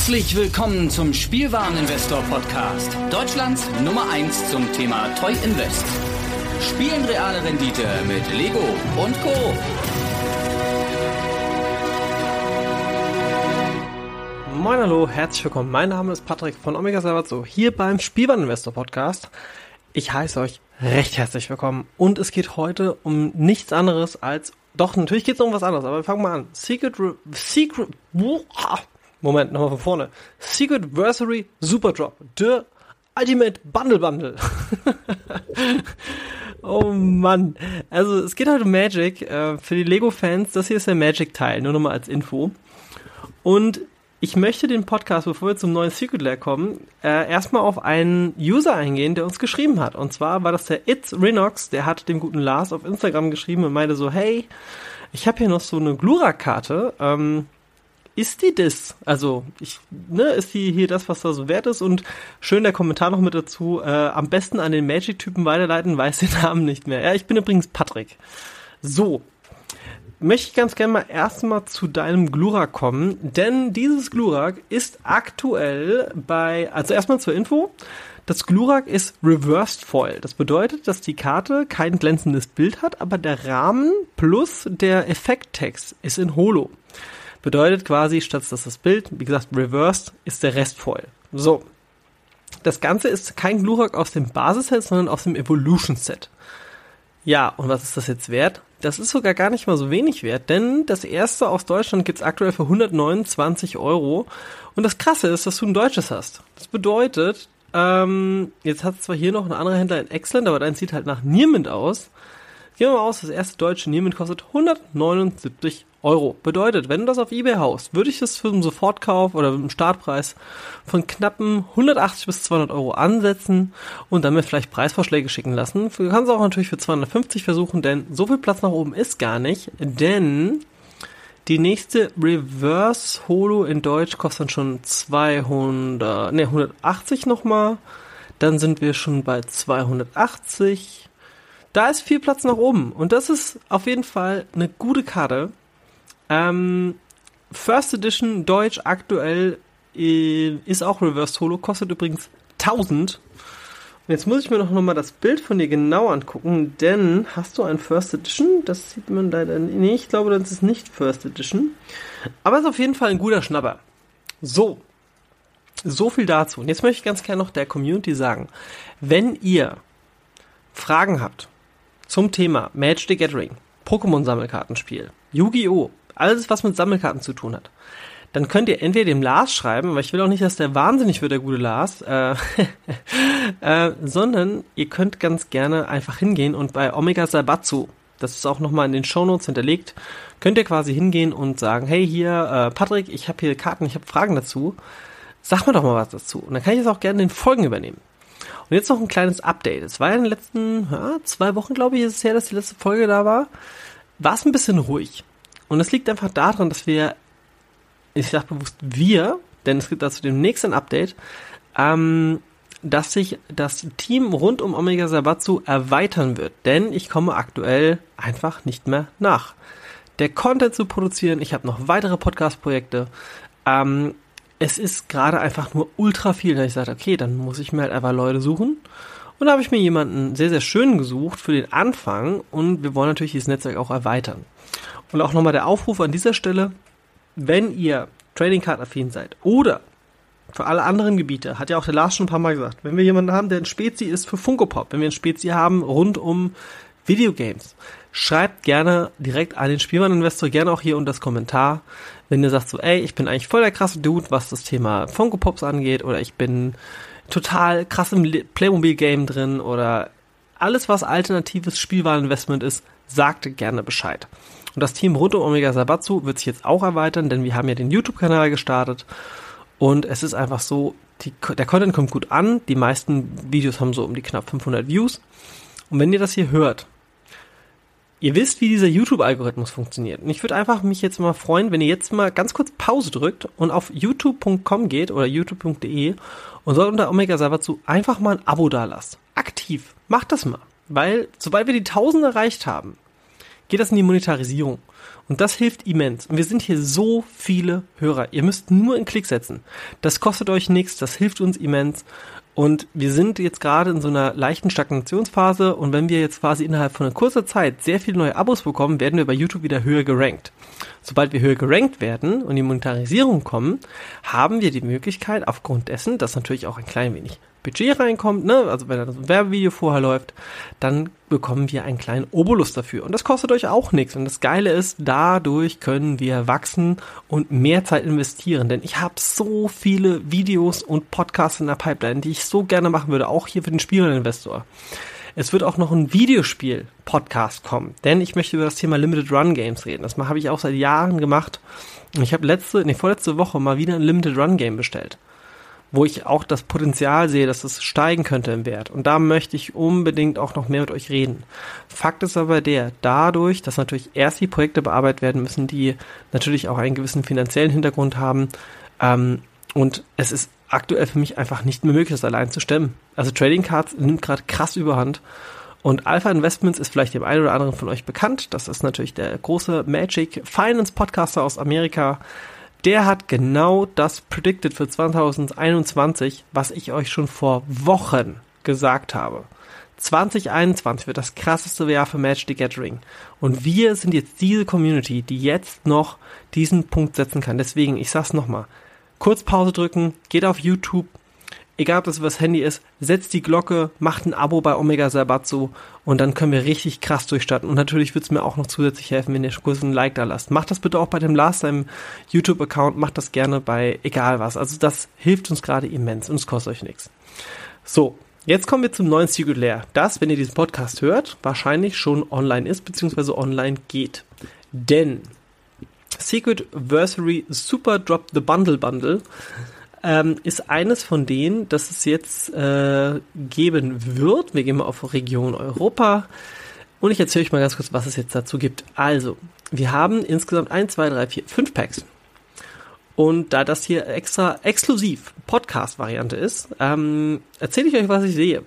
Herzlich willkommen zum Spielwareninvestor Podcast. Deutschlands Nummer 1 zum Thema Toy Invest. Spielen reale Rendite mit Lego und Co. Moin hallo, herzlich willkommen. Mein Name ist Patrick von Omega Salvatzo hier beim Spielwareninvestor Podcast. Ich heiße euch recht herzlich willkommen und es geht heute um nichts anderes als doch, natürlich geht es um was anderes, aber wir fangen mal an. Secret, Secret, Moment, nochmal von vorne. Secret Versary Super Drop. The Ultimate Bundle Bundle. oh Mann. Also es geht heute um Magic. Äh, für die Lego-Fans, das hier ist der Magic-Teil, nur nochmal als Info. Und ich möchte den Podcast, bevor wir zum neuen Secret Lair kommen, äh, erstmal auf einen User eingehen, der uns geschrieben hat. Und zwar war das der It's Renox, der hat dem guten Lars auf Instagram geschrieben und meinte so, hey, ich habe hier noch so eine Glura-Karte. Ähm, ist die das? Also, ich, ne, ist die hier das, was da so wert ist? Und schön der Kommentar noch mit dazu. Äh, am besten an den Magic-Typen weiterleiten, weiß den Namen nicht mehr. Ja, ich bin übrigens Patrick. So, möchte ich ganz gerne mal erstmal zu deinem Glurak kommen, denn dieses Glurak ist aktuell bei, also erstmal zur Info, das Glurak ist Reversed Foil. Das bedeutet, dass die Karte kein glänzendes Bild hat, aber der Rahmen plus der Effekttext ist in Holo. Bedeutet quasi, statt dass das Bild, wie gesagt, reversed, ist der Rest Foil. So. Das Ganze ist kein Glurak aus dem Basisset, sondern aus dem Evolution Set. Ja, und was ist das jetzt wert? Das ist sogar gar nicht mal so wenig wert, denn das erste aus Deutschland gibt's aktuell für 129 Euro. Und das Krasse ist, dass du ein deutsches hast. Das bedeutet, ähm, jetzt hat zwar hier noch ein anderer Händler in Excellent, aber dein sieht halt nach Niemand aus. Gehen wir mal aus, das erste deutsche Niemand kostet 179 Euro. Bedeutet, wenn du das auf Ebay haust, würde ich das für einen Sofortkauf oder einen Startpreis von knappen 180 bis 200 Euro ansetzen und dann vielleicht Preisvorschläge schicken lassen. Du kannst auch natürlich für 250 versuchen, denn so viel Platz nach oben ist gar nicht, denn die nächste Reverse Holo in Deutsch kostet dann schon 200, ne, 180 nochmal. Dann sind wir schon bei 280. Da ist viel Platz nach oben. Und das ist auf jeden Fall eine gute Karte. Ähm, First Edition Deutsch aktuell äh, ist auch Reverse Holo, kostet übrigens 1000. Und jetzt muss ich mir noch mal das Bild von dir genau angucken, denn hast du ein First Edition? Das sieht man leider nicht. Nee, ich glaube, das ist nicht First Edition. Aber es ist auf jeden Fall ein guter Schnapper. So. So viel dazu. Und jetzt möchte ich ganz gerne noch der Community sagen, wenn ihr Fragen habt zum Thema Magic the Gathering, Pokémon-Sammelkartenspiel, Yu-Gi-Oh!, alles, was mit Sammelkarten zu tun hat, dann könnt ihr entweder dem Lars schreiben, weil ich will auch nicht, dass der wahnsinnig wird, der gute Lars, äh, äh, sondern ihr könnt ganz gerne einfach hingehen und bei Omega Sabatsu, das ist auch nochmal in den Shownotes hinterlegt, könnt ihr quasi hingehen und sagen, hey hier, äh, Patrick, ich habe hier Karten, ich habe Fragen dazu, sag mir doch mal was dazu. Und dann kann ich das auch gerne in den Folgen übernehmen. Und jetzt noch ein kleines Update. Es war ja in den letzten ja, zwei Wochen, glaube ich, ist es her, dass die letzte Folge da war. War es ein bisschen ruhig. Und das liegt einfach daran, dass wir, ich sage bewusst wir, denn es gibt dazu demnächst ein Update, ähm, dass sich das Team rund um Omega Sabatsu erweitern wird. Denn ich komme aktuell einfach nicht mehr nach. Der Content zu produzieren, ich habe noch weitere Podcast-Projekte. Ähm, es ist gerade einfach nur ultra viel, da ich sage, okay, dann muss ich mir halt einfach Leute suchen. Und da habe ich mir jemanden sehr, sehr schön gesucht für den Anfang und wir wollen natürlich dieses Netzwerk auch erweitern. Und auch nochmal der Aufruf an dieser Stelle, wenn ihr Trading Card affin seid oder für alle anderen Gebiete, hat ja auch der Lars schon ein paar Mal gesagt, wenn wir jemanden haben, der ein Spezi ist für Funko Pop, wenn wir ein Spezi haben rund um Videogames, schreibt gerne direkt an den Spielmann-Investor, gerne auch hier unter das Kommentar, wenn ihr sagt so, ey, ich bin eigentlich voll der krasse Dude, was das Thema Funko Pops angeht, oder ich bin total krass im Playmobil-Game drin, oder alles, was alternatives Spielwareninvestment ist, sagt gerne Bescheid. Und das Team rund um Omega Sabatsu wird sich jetzt auch erweitern, denn wir haben ja den YouTube-Kanal gestartet. Und es ist einfach so, die, der Content kommt gut an. Die meisten Videos haben so um die knapp 500 Views. Und wenn ihr das hier hört, ihr wisst, wie dieser YouTube-Algorithmus funktioniert. Und ich würde einfach mich jetzt mal freuen, wenn ihr jetzt mal ganz kurz Pause drückt und auf youtube.com geht oder youtube.de und soll unter Omega Sabatsu einfach mal ein Abo dalasst. Aktiv. Macht das mal. Weil, sobald wir die 1000 erreicht haben, geht das in die Monetarisierung. Und das hilft immens. Und wir sind hier so viele Hörer. Ihr müsst nur einen Klick setzen. Das kostet euch nichts, das hilft uns immens. Und wir sind jetzt gerade in so einer leichten Stagnationsphase und wenn wir jetzt quasi innerhalb von einer kurzer Zeit sehr viele neue Abos bekommen, werden wir bei YouTube wieder höher gerankt. Sobald wir höher gerankt werden und die Monetarisierung kommen, haben wir die Möglichkeit, aufgrund dessen, dass natürlich auch ein klein wenig Budget reinkommt, ne, also wenn da so ein Werbevideo vorher läuft, dann bekommen wir einen kleinen Obolus dafür. Und das kostet euch auch nichts. Und das Geile ist, dadurch können wir wachsen und mehr Zeit investieren. Denn ich habe so viele Videos und Podcasts in der Pipeline, die ich so gerne machen würde, auch hier für den Spielerinvestor. Es wird auch noch ein Videospiel-Podcast kommen, denn ich möchte über das Thema Limited Run Games reden. Das habe ich auch seit Jahren gemacht. Ich habe letzte, nee, vorletzte Woche mal wieder ein Limited Run Game bestellt wo ich auch das Potenzial sehe, dass es steigen könnte im Wert. Und da möchte ich unbedingt auch noch mehr mit euch reden. Fakt ist aber der, dadurch, dass natürlich erst die Projekte bearbeitet werden müssen, die natürlich auch einen gewissen finanziellen Hintergrund haben, ähm, und es ist aktuell für mich einfach nicht mehr möglich, das allein zu stemmen. Also Trading Cards nimmt gerade krass überhand. Und Alpha Investments ist vielleicht dem einen oder anderen von euch bekannt. Das ist natürlich der große Magic Finance Podcaster aus Amerika, der hat genau das predicted für 2021, was ich euch schon vor Wochen gesagt habe. 2021 wird das krasseste Jahr für Match the Gathering. Und wir sind jetzt diese Community, die jetzt noch diesen Punkt setzen kann. Deswegen, ich sag's nochmal. Kurz Pause drücken, geht auf YouTube, egal ob das das Handy ist, setzt die Glocke, macht ein Abo bei Omega Sabatsu und dann können wir richtig krass durchstarten. Und natürlich wird es mir auch noch zusätzlich helfen, wenn ihr kurz ein Like da lasst. Macht das bitte auch bei dem Last Time YouTube-Account, macht das gerne bei egal was. Also das hilft uns gerade immens und es kostet euch nichts. So, Jetzt kommen wir zum neuen Secret Lair, das, wenn ihr diesen Podcast hört, wahrscheinlich schon online ist, beziehungsweise online geht. Denn Secret Versary Super Drop the Bundle Bundle ähm, ist eines von denen, das es jetzt äh, geben wird. Wir gehen mal auf Region Europa. Und ich erzähle euch mal ganz kurz, was es jetzt dazu gibt. Also, wir haben insgesamt 1, 2, 3, 4, 5 Packs. Und da das hier extra exklusiv Podcast-Variante ist, ähm, erzähle ich euch, was ich sehe.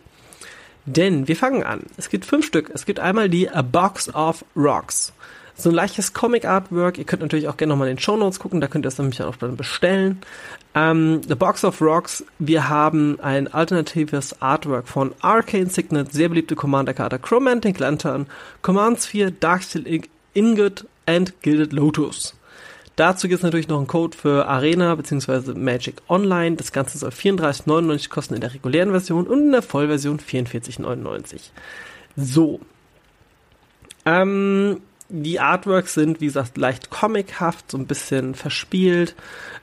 Denn wir fangen an. Es gibt fünf Stück. Es gibt einmal die A Box of Rocks. So ein leichtes Comic-Artwork. Ihr könnt natürlich auch gerne nochmal in den Show Notes gucken, da könnt ihr es nämlich auch dann bestellen. Ähm, The Box of Rocks, wir haben ein alternatives Artwork von Arcane Signet, sehr beliebte Commander-Karte, Chromantic Lantern, Command Sphere, Darksteel Ingot and Gilded Lotus. Dazu gibt es natürlich noch einen Code für Arena bzw. Magic Online. Das Ganze soll 34,99 kosten in der regulären Version und in der Vollversion 44,99. So. Ähm, die Artworks sind, wie gesagt, leicht comichaft, so ein bisschen verspielt.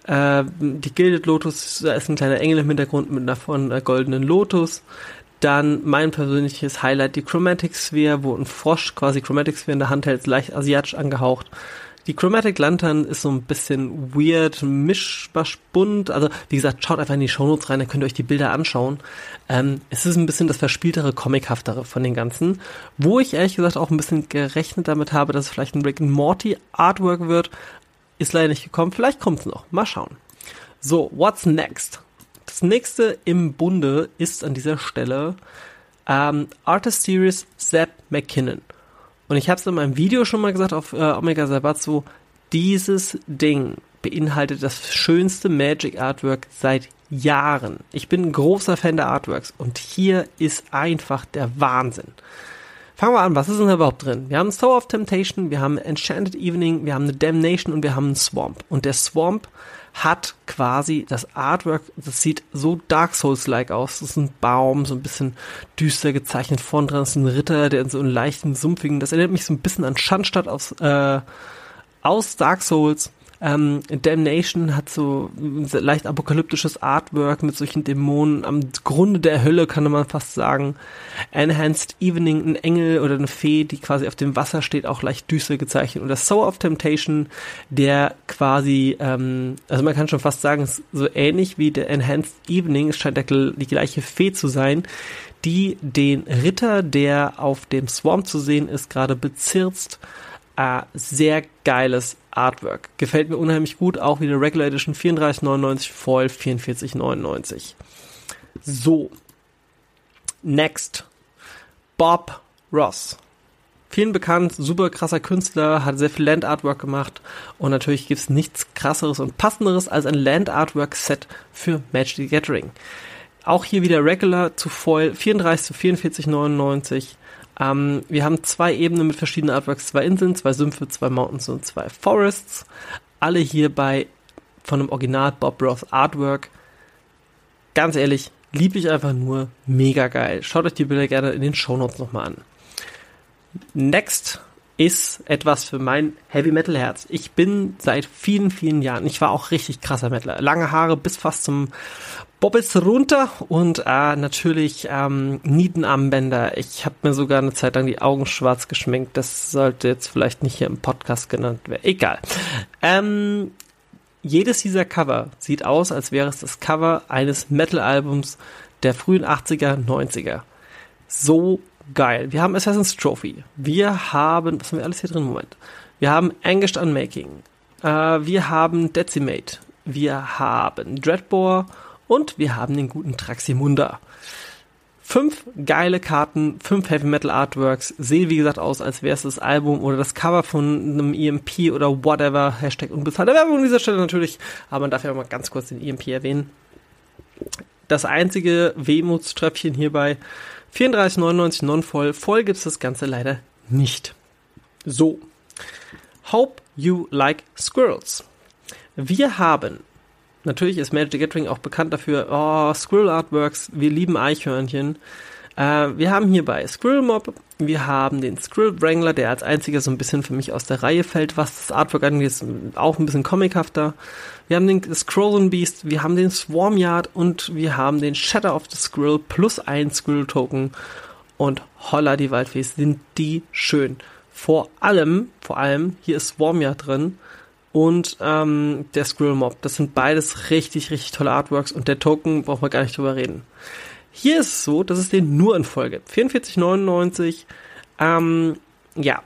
Äh, die Gilded Lotus, da ist ein kleiner Engel im Hintergrund mit einer von einer goldenen Lotus. Dann mein persönliches Highlight, die Chromatic Sphere, wo ein Frosch quasi Chromatic Sphere in der Hand hält, leicht asiatisch angehaucht. Die Chromatic Lantern ist so ein bisschen weird, mischbasch bunt. Also, wie gesagt, schaut einfach in die Shownotes rein, da könnt ihr euch die Bilder anschauen. Ähm, es ist ein bisschen das verspieltere, comichaftere von den ganzen. Wo ich ehrlich gesagt auch ein bisschen gerechnet damit habe, dass es vielleicht ein Rick and Morty Artwork wird. Ist leider nicht gekommen. Vielleicht kommt es noch. Mal schauen. So, what's next? Das nächste im Bunde ist an dieser Stelle ähm, Artist Series Zeb McKinnon. Und ich habe es in meinem Video schon mal gesagt auf äh, Omega Sabatsu, dieses Ding beinhaltet das schönste Magic Artwork seit Jahren. Ich bin ein großer Fan der Artworks und hier ist einfach der Wahnsinn. Fangen wir an, was ist denn da überhaupt drin? Wir haben Soul of Temptation, wir haben Enchanted Evening, wir haben eine Damnation und wir haben einen Swamp. Und der Swamp hat quasi das Artwork, das sieht so Dark Souls-like aus. Das ist ein Baum, so ein bisschen düster gezeichnet. Vorn dran ist ein Ritter, der in so einem leichten, sumpfigen, das erinnert mich so ein bisschen an Schandstadt aus, äh, aus Dark Souls. Ähm, Damnation hat so leicht apokalyptisches Artwork mit solchen Dämonen am Grunde der Hölle, kann man fast sagen. Enhanced Evening, ein Engel oder eine Fee, die quasi auf dem Wasser steht, auch leicht düster gezeichnet. Und das Soul of Temptation, der quasi, ähm, also man kann schon fast sagen, so ähnlich wie der Enhanced Evening, es scheint der, die gleiche Fee zu sein, die den Ritter, der auf dem Swarm zu sehen ist, gerade bezirzt. Äh, sehr geiles Artwork. Gefällt mir unheimlich gut, auch wieder Regular Edition 34,99, Foil 44,99. So. Next. Bob Ross. Vielen bekannt, super krasser Künstler, hat sehr viel Land-Artwork gemacht und natürlich gibt's nichts krasseres und passenderes als ein Land-Artwork-Set für Magic the Gathering. Auch hier wieder Regular zu Foil, 34 zu 44,99. Ähm, wir haben zwei Ebenen mit verschiedenen Artworks, zwei Inseln, zwei Sümpfe, zwei Mountains und zwei Forests. Alle hierbei von einem Original Bob Ross Artwork. Ganz ehrlich, lieb ich einfach nur mega geil. Schaut euch die Bilder gerne in den Shownotes nochmal an. Next ist etwas für mein Heavy Metal Herz. Ich bin seit vielen, vielen Jahren, ich war auch richtig krasser Metaler. Lange Haare bis fast zum Bobbits runter und äh, natürlich ähm, Nietenarmbänder. Ich habe mir sogar eine Zeit lang die Augen schwarz geschminkt. Das sollte jetzt vielleicht nicht hier im Podcast genannt werden. Egal. Ähm, jedes dieser Cover sieht aus, als wäre es das Cover eines Metal-Albums der frühen 80er, 90er. So geil. Wir haben Assassin's Trophy. Wir haben, was haben wir alles hier drin? Moment. Wir haben Angushed Unmaking. Äh, wir haben Decimate. Wir haben Dreadbore und wir haben den guten Traximunda. Fünf geile Karten, fünf Heavy Metal Artworks, sehen wie gesagt aus, als wäre es das Album oder das Cover von einem EMP oder whatever, Hashtag unbezahlte Werbung an dieser Stelle natürlich, aber man darf ja mal ganz kurz den EMP erwähnen. Das einzige Wehmutströpfchen hierbei 34,99 non-voll. Voll gibt's das Ganze leider nicht. So. Hope you like squirrels. Wir haben, natürlich ist Magic the Gathering auch bekannt dafür, oh, Squirrel Artworks, wir lieben Eichhörnchen. Äh, wir haben hierbei Squirrel Mob, wir haben den Squirrel Wrangler, der als einziger so ein bisschen für mich aus der Reihe fällt, was das Artwork angeht, ist auch ein bisschen comichafter. Wir haben den Scrollen Beast, wir haben den Swarm Yard und wir haben den Shatter of the Squirrel plus ein Squirrel Token. Und holla die Waldfees, sind die schön. Vor allem, vor allem, hier ist Swarm Yard drin und ähm, der Squirrel Mob. Das sind beides richtig, richtig tolle Artworks und der Token braucht man gar nicht drüber reden. Hier ist es so, dass es den nur in Folge 44,99. Ähm, ja,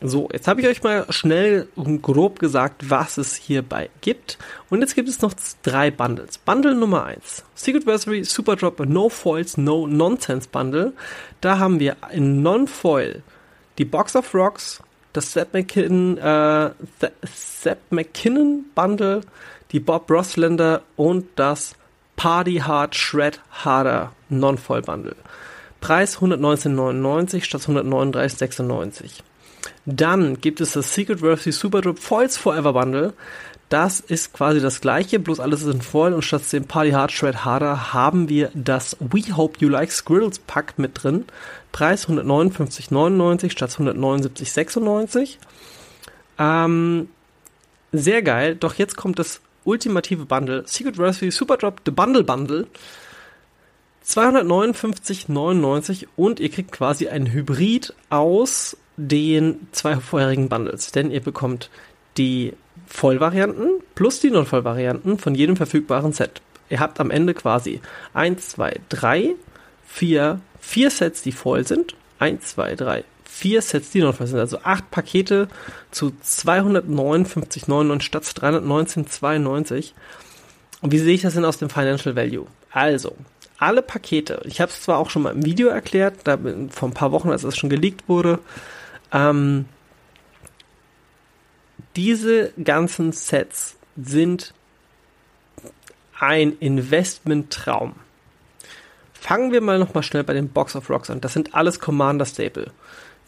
so, jetzt habe ich euch mal schnell und grob gesagt, was es hierbei gibt. Und jetzt gibt es noch drei Bundles. Bundle Nummer 1. Secret Versary Super Drop No Foils No Nonsense Bundle. Da haben wir in Non-Foil die Box of Rocks, das Seth McKinnon, äh, Seth McKinnon Bundle, die Bob Roslander und das Party Hard Shred Harder Non-Foil Bundle. Preis 119,99 statt 139,96. Dann gibt es das Secret Worthy Super Drop Foils Forever Bundle. Das ist quasi das gleiche, bloß alles ist in Foil und statt dem Party Hard Shred Harder haben wir das We Hope You Like Squirrels Pack mit drin. Preis 159,99 statt 179,96. Ähm, sehr geil, doch jetzt kommt das ultimative Bundle. Secret Recipe Super Drop The Bundle Bundle. 259,99 und ihr kriegt quasi ein Hybrid aus den zwei vorherigen Bundles. Denn ihr bekommt die Vollvarianten plus die Non-Vollvarianten von jedem verfügbaren Set. Ihr habt am Ende quasi 1, 2, 3, 4, 4 Sets, die voll sind. 1, 2, 3, vier Sets, die noch sind. Also acht Pakete zu 259,99 statt 319,92. Und wie sehe ich das denn aus dem Financial Value? Also, alle Pakete, ich habe es zwar auch schon mal im Video erklärt, da vor ein paar Wochen, als es schon geleakt wurde, ähm, diese ganzen Sets sind ein Investment-Traum. Fangen wir mal nochmal schnell bei den Box of Rocks an. Das sind alles Commander-Staple.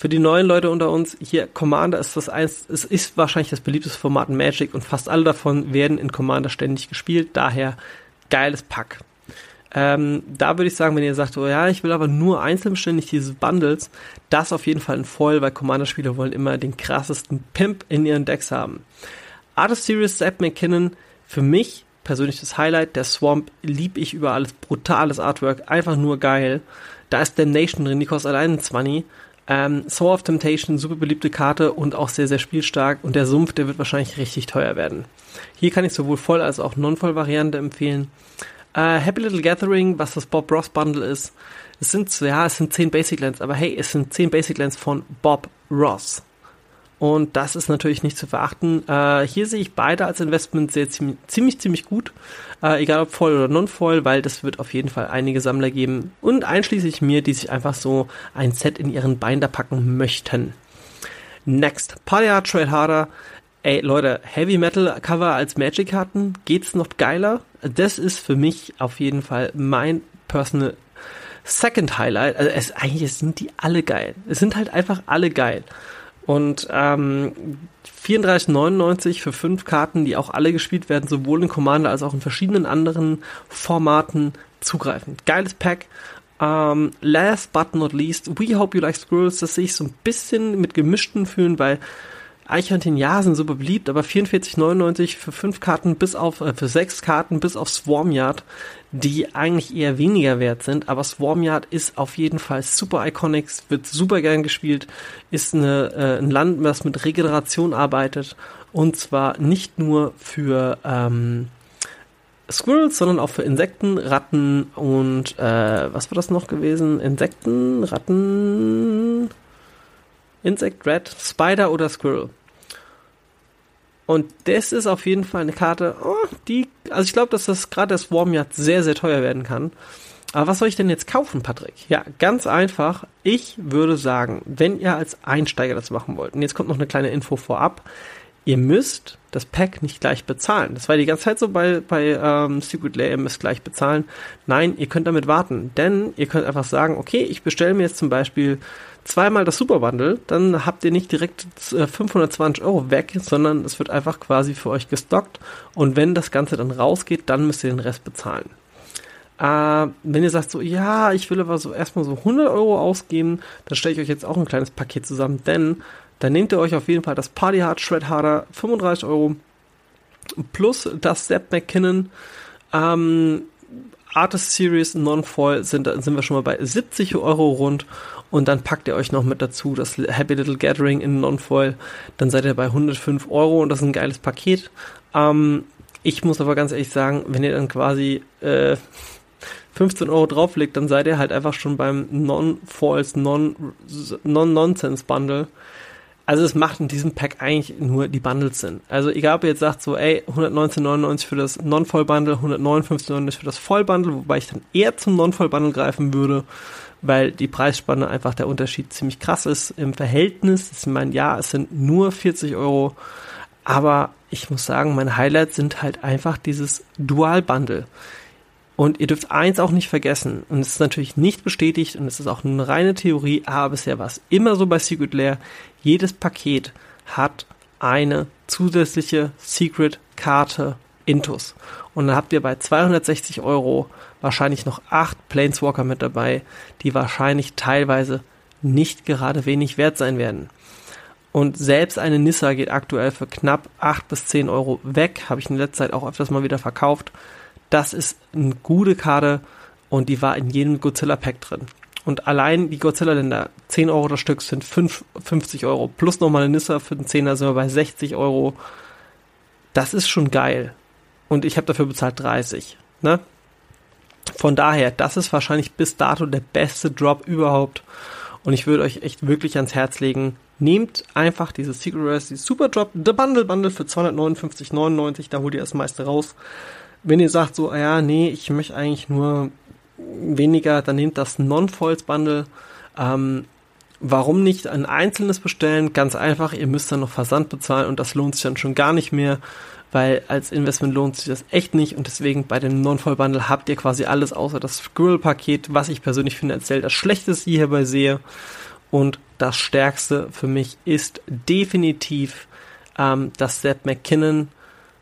Für die neuen Leute unter uns, hier Commander ist das eins, es ist wahrscheinlich das beliebteste Format in Magic und fast alle davon werden in Commander ständig gespielt, daher geiles Pack. Ähm, da würde ich sagen, wenn ihr sagt, oh ja, ich will aber nur einzeln ständig diese Bundles, das auf jeden Fall ein Foil, weil Commander-Spieler wollen immer den krassesten Pimp in ihren Decks haben. Artist Series Zap McKinnon, für mich persönlich das Highlight. Der Swamp lieb ich über alles. Brutales Artwork, einfach nur geil. Da ist Damnation drin, die kostet allein 20. Ähm, Soul of Temptation, super beliebte Karte und auch sehr, sehr spielstark. Und der Sumpf, der wird wahrscheinlich richtig teuer werden. Hier kann ich sowohl Voll- als auch Non-Voll-Variante empfehlen. Äh, Happy Little Gathering, was das Bob Ross Bundle ist. Es sind, ja, es sind 10 Basic Lands, aber hey, es sind 10 Basic Lands von Bob Ross. Und das ist natürlich nicht zu verachten. Äh, hier sehe ich beide als Investment sehr ziemlich, ziemlich, ziemlich gut. Äh, egal ob voll oder non-voll, weil das wird auf jeden Fall einige Sammler geben. Und einschließlich mir, die sich einfach so ein Set in ihren Binder packen möchten. Next, Hard, Trade Harder. Ey, Leute, Heavy Metal Cover als Magic-Karten, geht's noch geiler? Das ist für mich auf jeden Fall mein personal Second Highlight. Also es, eigentlich sind die alle geil. Es sind halt einfach alle geil. Und ähm, 34,99 für fünf Karten, die auch alle gespielt werden, sowohl in Commander als auch in verschiedenen anderen Formaten zugreifen. Geiles Pack. Um, last but not least, We Hope You Like Squirrels, das sehe ich so ein bisschen mit gemischten Fühlen, weil Eichhörnchen ja sind super beliebt, aber 44,99 für fünf Karten bis auf, äh, für sechs Karten bis auf Swarmyard, die eigentlich eher weniger wert sind, aber Swarmyard ist auf jeden Fall super iconic, wird super gern gespielt, ist eine, äh, ein Land, das mit Regeneration arbeitet und zwar nicht nur für, ähm, Squirrels, sondern auch für Insekten, Ratten und äh, was war das noch gewesen? Insekten, Ratten, Insect, Rat, Spider oder Squirrel. Und das ist auf jeden Fall eine Karte, oh, die, also ich glaube, dass das gerade der Swarmyard sehr, sehr teuer werden kann. Aber was soll ich denn jetzt kaufen, Patrick? Ja, ganz einfach. Ich würde sagen, wenn ihr als Einsteiger das machen wollt, und jetzt kommt noch eine kleine Info vorab, ihr müsst das Pack nicht gleich bezahlen. Das war die ganze Zeit so bei, bei ähm, Secret Lair, ihr müsst gleich bezahlen. Nein, ihr könnt damit warten, denn ihr könnt einfach sagen, okay, ich bestelle mir jetzt zum Beispiel zweimal das Super Bundle, dann habt ihr nicht direkt 520 äh, Euro weg, sondern es wird einfach quasi für euch gestockt und wenn das Ganze dann rausgeht, dann müsst ihr den Rest bezahlen. Äh, wenn ihr sagt so, ja, ich will aber so erstmal so 100 Euro ausgeben, dann stelle ich euch jetzt auch ein kleines Paket zusammen, denn dann nehmt ihr euch auf jeden Fall das Party Hard Shred Harder 35 Euro plus das Sepp McKinnon ähm, Artist Series Non-Foil sind, sind wir schon mal bei 70 Euro rund und dann packt ihr euch noch mit dazu das Happy Little Gathering in Non-Foil, dann seid ihr bei 105 Euro und das ist ein geiles Paket. Ähm, ich muss aber ganz ehrlich sagen, wenn ihr dann quasi äh, 15 Euro drauflegt, dann seid ihr halt einfach schon beim Non-Foils, Non-Nonsense-Bundle. Also es macht in diesem Pack eigentlich nur die Bundles Sinn. Also egal, ob ihr jetzt sagt so, ey, 119,99 für das Non-Voll-Bundle, 159,99 für das Voll-Bundle, wobei ich dann eher zum Non-Voll-Bundle greifen würde, weil die Preisspanne einfach der Unterschied ziemlich krass ist im Verhältnis. Ich meine, ja, es sind nur 40 Euro, aber ich muss sagen, meine Highlights sind halt einfach dieses Dual-Bundle. Und ihr dürft eins auch nicht vergessen, und es ist natürlich nicht bestätigt und es ist auch eine reine Theorie, aber bisher war es immer so bei Secret Lair, jedes Paket hat eine zusätzliche Secret-Karte Intus. Und dann habt ihr bei 260 Euro wahrscheinlich noch acht Planeswalker mit dabei, die wahrscheinlich teilweise nicht gerade wenig wert sein werden. Und selbst eine Nissa geht aktuell für knapp 8 bis 10 Euro weg. Habe ich in letzter Zeit auch öfters mal wieder verkauft. Das ist eine gute Karte und die war in jedem Godzilla-Pack drin. Und allein die Godzilla-Länder, 10 Euro das Stück, sind 5, 50 Euro. Plus nochmal eine Nissa für den 10er sind wir bei 60 Euro. Das ist schon geil. Und ich habe dafür bezahlt 30. Ne? Von daher, das ist wahrscheinlich bis dato der beste Drop überhaupt. Und ich würde euch echt wirklich ans Herz legen, nehmt einfach dieses Secret dieses Super Drop, The Bundle Bundle für 259,99, da holt ihr das meiste raus wenn ihr sagt so, ja, nee, ich möchte eigentlich nur weniger, dann nehmt das Non-Foils-Bundle. Ähm, warum nicht ein einzelnes bestellen? Ganz einfach, ihr müsst dann noch Versand bezahlen und das lohnt sich dann schon gar nicht mehr, weil als Investment lohnt sich das echt nicht und deswegen bei dem Non-Foil-Bundle habt ihr quasi alles außer das Squirrel-Paket, was ich persönlich erzählt das Schlechteste hierbei sehe. Und das Stärkste für mich ist definitiv ähm, das Sepp McKinnon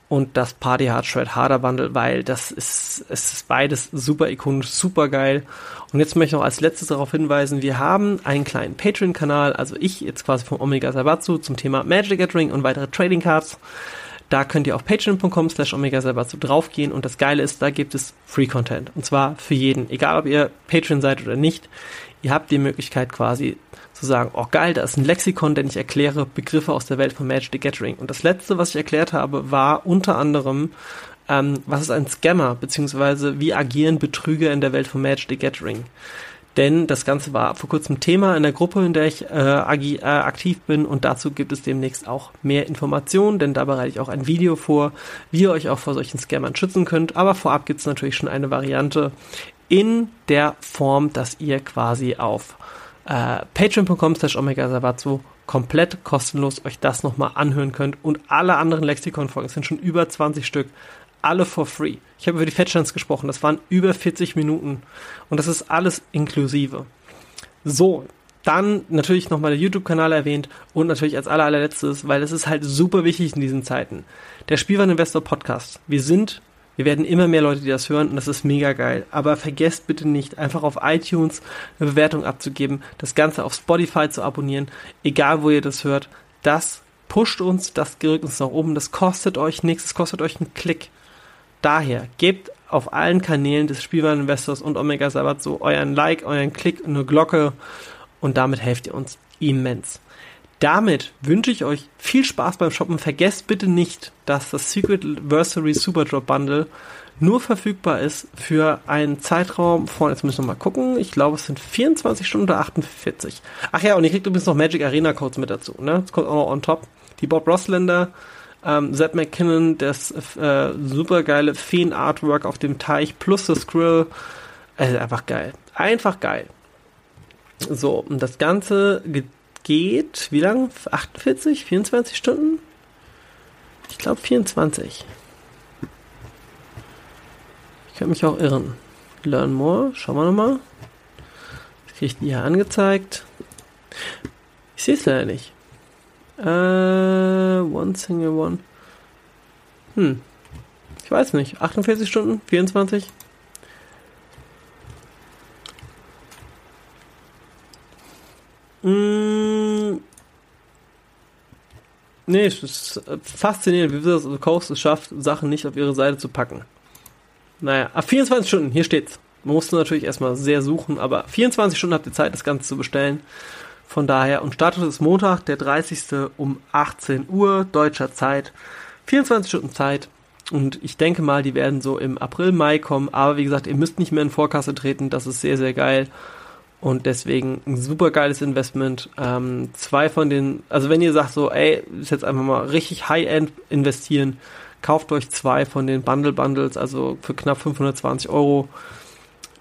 und das Party Hard Shred Harder Bundle, weil das ist, es ist beides super ikonisch, super geil. Und jetzt möchte ich noch als letztes darauf hinweisen, wir haben einen kleinen Patreon-Kanal, also ich jetzt quasi vom Omega Sabatsu zum Thema Magic Gathering und weitere Trading Cards. Da könnt ihr auf patreon.com slash omega Sabatsu draufgehen und das Geile ist, da gibt es Free Content. Und zwar für jeden. Egal ob ihr Patreon seid oder nicht. Ihr habt die Möglichkeit quasi zu sagen, oh geil, da ist ein Lexikon, denn ich erkläre Begriffe aus der Welt von Magic the Gathering. Und das letzte, was ich erklärt habe, war unter anderem, ähm, was ist ein Scammer, beziehungsweise wie agieren Betrüger in der Welt von Magic the Gathering. Denn das Ganze war vor kurzem Thema in der Gruppe, in der ich äh, äh, aktiv bin und dazu gibt es demnächst auch mehr Informationen, denn da bereite ich auch ein Video vor, wie ihr euch auch vor solchen Scammern schützen könnt. Aber vorab gibt es natürlich schon eine Variante in der Form, dass ihr quasi auf äh, patreon.com slash omega komplett kostenlos euch das nochmal anhören könnt. Und alle anderen Lexikon-Folgen, es sind schon über 20 Stück, alle for free. Ich habe über die Fettstands gesprochen, das waren über 40 Minuten und das ist alles inklusive. So, dann natürlich nochmal der YouTube-Kanal erwähnt und natürlich als aller, allerletztes, weil es ist halt super wichtig in diesen Zeiten. Der Spielwareninvestor Podcast. Wir sind, wir werden immer mehr Leute, die das hören und das ist mega geil. Aber vergesst bitte nicht, einfach auf iTunes eine Bewertung abzugeben, das Ganze auf Spotify zu abonnieren, egal wo ihr das hört. Das pusht uns, das rückt uns nach oben, das kostet euch nichts, das kostet euch einen Klick. Daher gebt auf allen Kanälen des Spielwareninvestors und Omega Sabbat so euren Like, euren Klick, eine Glocke und damit helft ihr uns immens. Damit wünsche ich euch viel Spaß beim Shoppen. Vergesst bitte nicht, dass das Secret Versary Super Drop Bundle nur verfügbar ist für einen Zeitraum von, jetzt müssen wir mal gucken, ich glaube es sind 24 Stunden oder 48. Ach ja, und ihr kriegt übrigens noch Magic Arena Codes mit dazu, ne? Das kommt auch noch on top. Die Bob Rossländer, ähm, Zed McKinnon, das äh, super geile Feen Artwork auf dem Teich plus das Skrill. Also einfach geil. Einfach geil. So, und das Ganze geht, wie lang? 48, 24 Stunden? Ich glaube 24. Ich kann mich auch irren. Learn more, schauen wir nochmal. Das kriege ich hier angezeigt. Ich sehe es leider nicht. Äh, one single one. Hm. Ich weiß nicht. 48 Stunden? 24? Mm. Nee, es ist faszinierend, wie Wizards of the Coast es schafft, Sachen nicht auf ihre Seite zu packen. Naja, ab 24 Stunden, hier steht's. Man musste natürlich erstmal sehr suchen, aber 24 Stunden habt ihr Zeit, das Ganze zu bestellen. Von daher, und Status ist Montag, der 30. um 18 Uhr deutscher Zeit. 24 Stunden Zeit. Und ich denke mal, die werden so im April, Mai kommen. Aber wie gesagt, ihr müsst nicht mehr in Vorkasse treten. Das ist sehr, sehr geil. Und deswegen ein super geiles Investment. Ähm, zwei von den, also wenn ihr sagt so, ey, ist jetzt einfach mal richtig High-End investieren, kauft euch zwei von den Bundle Bundles, also für knapp 520 Euro.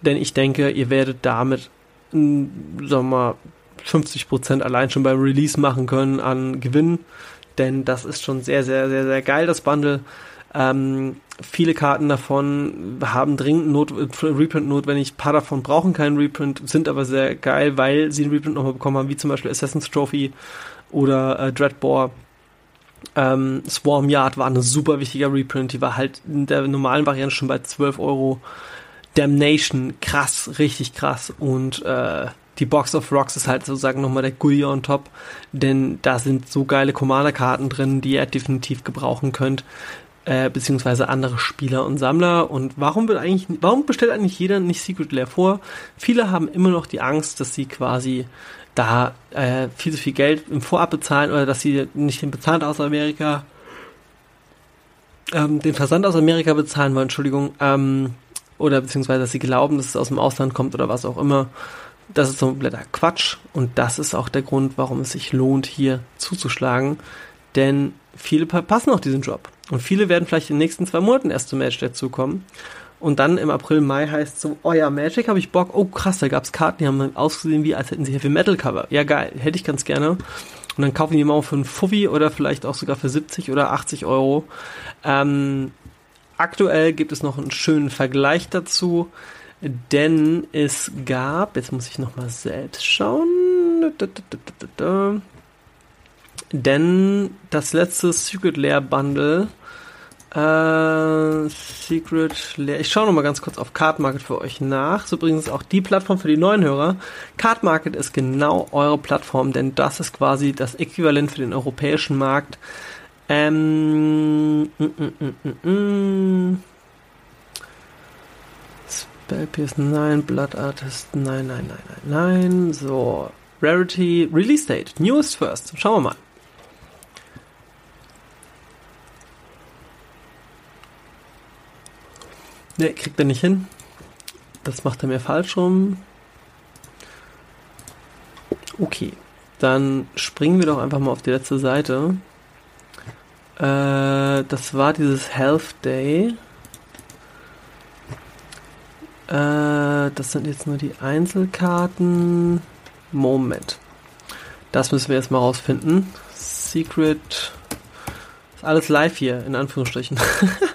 Denn ich denke, ihr werdet damit, sagen wir mal, 50 Prozent allein schon beim Release machen können an Gewinn. Denn das ist schon sehr, sehr, sehr, sehr geil, das Bundle. Ähm, viele Karten davon haben dringend Not Reprint notwendig. Paar davon brauchen keinen Reprint, sind aber sehr geil, weil sie einen Reprint nochmal bekommen haben, wie zum Beispiel Assassin's Trophy oder äh, Dreadbore. Ähm, Swarm Yard war ein super wichtiger Reprint. Die war halt in der normalen Variante schon bei 12 Euro. Damnation, krass, richtig krass. Und äh, die Box of Rocks ist halt sozusagen nochmal der Goodie on top, denn da sind so geile Commander-Karten drin, die ihr definitiv gebrauchen könnt äh, beziehungsweise andere Spieler und Sammler. Und warum wird eigentlich, warum bestellt eigentlich jeder nicht Secret Lair vor? Viele haben immer noch die Angst, dass sie quasi da äh, viel zu viel Geld im Vorab bezahlen oder dass sie nicht den Bezahlt aus Amerika, ähm, den Versand aus Amerika bezahlen wollen, Entschuldigung, ähm, oder beziehungsweise dass sie glauben, dass es aus dem Ausland kommt oder was auch immer. Das ist so kompletter Quatsch und das ist auch der Grund, warum es sich lohnt, hier zuzuschlagen. Denn viele passen auch diesen Job. Und viele werden vielleicht in den nächsten zwei Monaten erst zum Match dazukommen. Und dann im April, Mai heißt so, oh ja, Magic habe ich Bock. Oh krass, da gab's Karten, die haben ausgesehen wie, als hätten sie Heavy Metal Cover. Ja geil, hätte ich ganz gerne. Und dann kaufen die mal für einen Fuffi oder vielleicht auch sogar für 70 oder 80 Euro. Ähm, aktuell gibt es noch einen schönen Vergleich dazu, denn es gab, jetzt muss ich nochmal selbst schauen. Denn das letzte Secret Lair Bundle, äh, Secret Lair, ich schaue nochmal ganz kurz auf Card Market für euch nach. Das ist übrigens auch die Plattform für die neuen Hörer. Card Market ist genau eure Plattform, denn das ist quasi das Äquivalent für den europäischen Markt. Ähm, mm, mm, mm, mm. Spellpierce, nein, Blood Artist, nein, nein, nein, nein, nein. So, Rarity, Release Date, Newest First. Schauen wir mal. Ne, kriegt er nicht hin. Das macht er mir falsch rum. Okay, dann springen wir doch einfach mal auf die letzte Seite. Äh, das war dieses Health Day. Äh, das sind jetzt nur die Einzelkarten. Moment. Das müssen wir jetzt mal rausfinden. Secret. Ist alles live hier, in Anführungsstrichen.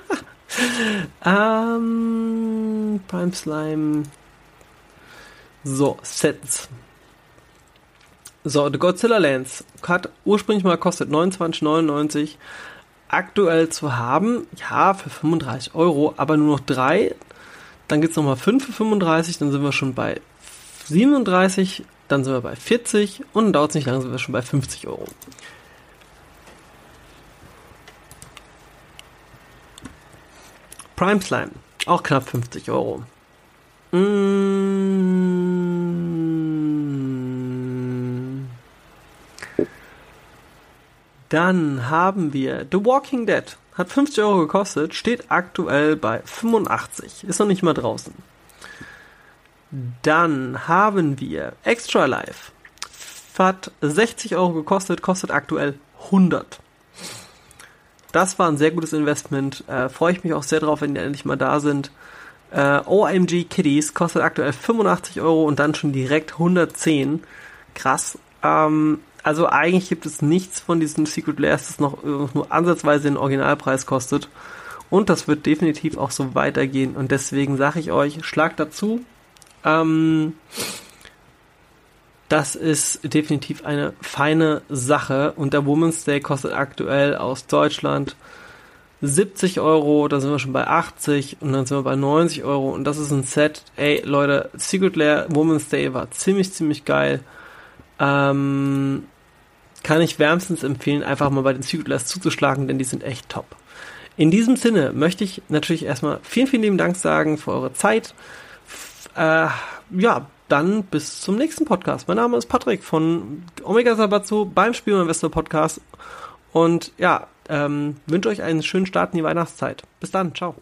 ähm, Prime Slime. So, Sets. So, The Godzilla Lens hat ursprünglich mal kostet 29,99 aktuell zu haben. Ja, für 35 Euro, aber nur noch drei. Dann gibt es nochmal 5 für 35, dann sind wir schon bei 37, dann sind wir bei 40 und dauert es nicht lange, sind wir schon bei 50 Euro. Prime Slime, auch knapp 50 Euro. Mm. Dann haben wir The Walking Dead. Hat 50 Euro gekostet, steht aktuell bei 85. Ist noch nicht mal draußen. Dann haben wir Extra Life. Hat 60 Euro gekostet, kostet aktuell 100. Das war ein sehr gutes Investment. Äh, Freue ich mich auch sehr drauf, wenn die endlich mal da sind. Äh, OMG Kitties kostet aktuell 85 Euro und dann schon direkt 110. Krass. Ähm, also eigentlich gibt es nichts von diesen Secret Layers, das noch nur ansatzweise den Originalpreis kostet. Und das wird definitiv auch so weitergehen. Und deswegen sage ich euch, schlagt dazu. Ähm, das ist definitiv eine feine Sache. Und der Woman's Day kostet aktuell aus Deutschland 70 Euro, da sind wir schon bei 80 und dann sind wir bei 90 Euro und das ist ein Set. Ey, Leute, Secret Lair Woman's Day war ziemlich, ziemlich geil. Ähm, kann ich wärmstens empfehlen, einfach mal bei den Secret Lairs zuzuschlagen, denn die sind echt top. In diesem Sinne möchte ich natürlich erstmal vielen, vielen lieben Dank sagen für eure Zeit. Äh, ja, dann bis zum nächsten Podcast. Mein Name ist Patrick von Omega Sabatsu beim Spielmann Podcast. Und ja, ähm, wünsche euch einen schönen Start in die Weihnachtszeit. Bis dann, ciao.